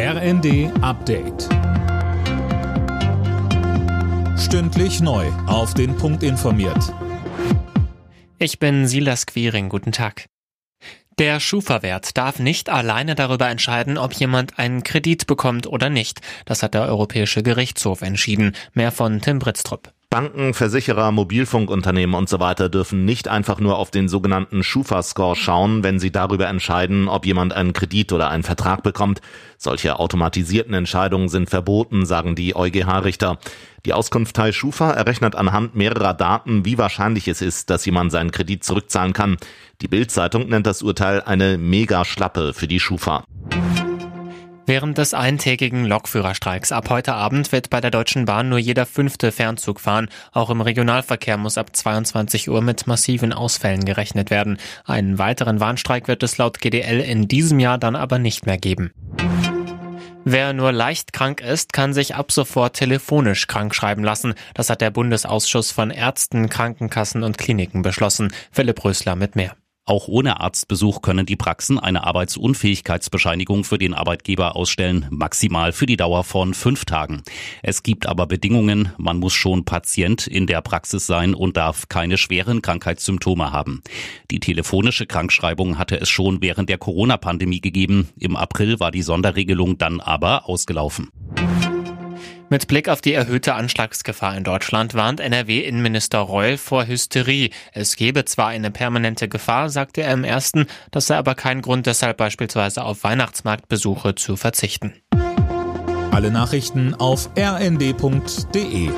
RND Update. Stündlich neu. Auf den Punkt informiert. Ich bin Silas Quiring. Guten Tag. Der Schufa-Wert darf nicht alleine darüber entscheiden, ob jemand einen Kredit bekommt oder nicht. Das hat der Europäische Gerichtshof entschieden. Mehr von Tim Britztrup. Banken, Versicherer, Mobilfunkunternehmen und so weiter dürfen nicht einfach nur auf den sogenannten Schufa-Score schauen, wenn sie darüber entscheiden, ob jemand einen Kredit oder einen Vertrag bekommt. Solche automatisierten Entscheidungen sind verboten, sagen die EuGH-Richter. Die Auskunftei Schufa errechnet anhand mehrerer Daten, wie wahrscheinlich es ist, dass jemand seinen Kredit zurückzahlen kann. Die Bild-Zeitung nennt das Urteil eine Mega-Schlappe für die Schufa. Während des eintägigen Lokführerstreiks ab heute Abend wird bei der Deutschen Bahn nur jeder fünfte Fernzug fahren. Auch im Regionalverkehr muss ab 22 Uhr mit massiven Ausfällen gerechnet werden. Einen weiteren Warnstreik wird es laut GDL in diesem Jahr dann aber nicht mehr geben. Wer nur leicht krank ist, kann sich ab sofort telefonisch krank schreiben lassen. Das hat der Bundesausschuss von Ärzten, Krankenkassen und Kliniken beschlossen. Philipp Rösler mit mehr. Auch ohne Arztbesuch können die Praxen eine Arbeitsunfähigkeitsbescheinigung für den Arbeitgeber ausstellen, maximal für die Dauer von fünf Tagen. Es gibt aber Bedingungen, man muss schon Patient in der Praxis sein und darf keine schweren Krankheitssymptome haben. Die telefonische Krankschreibung hatte es schon während der Corona-Pandemie gegeben. Im April war die Sonderregelung dann aber ausgelaufen. Mit Blick auf die erhöhte Anschlagsgefahr in Deutschland warnt NRW-Innenminister Reul vor Hysterie. Es gebe zwar eine permanente Gefahr, sagte er im ersten, das sei aber kein Grund, deshalb beispielsweise auf Weihnachtsmarktbesuche zu verzichten. Alle Nachrichten auf rnd.de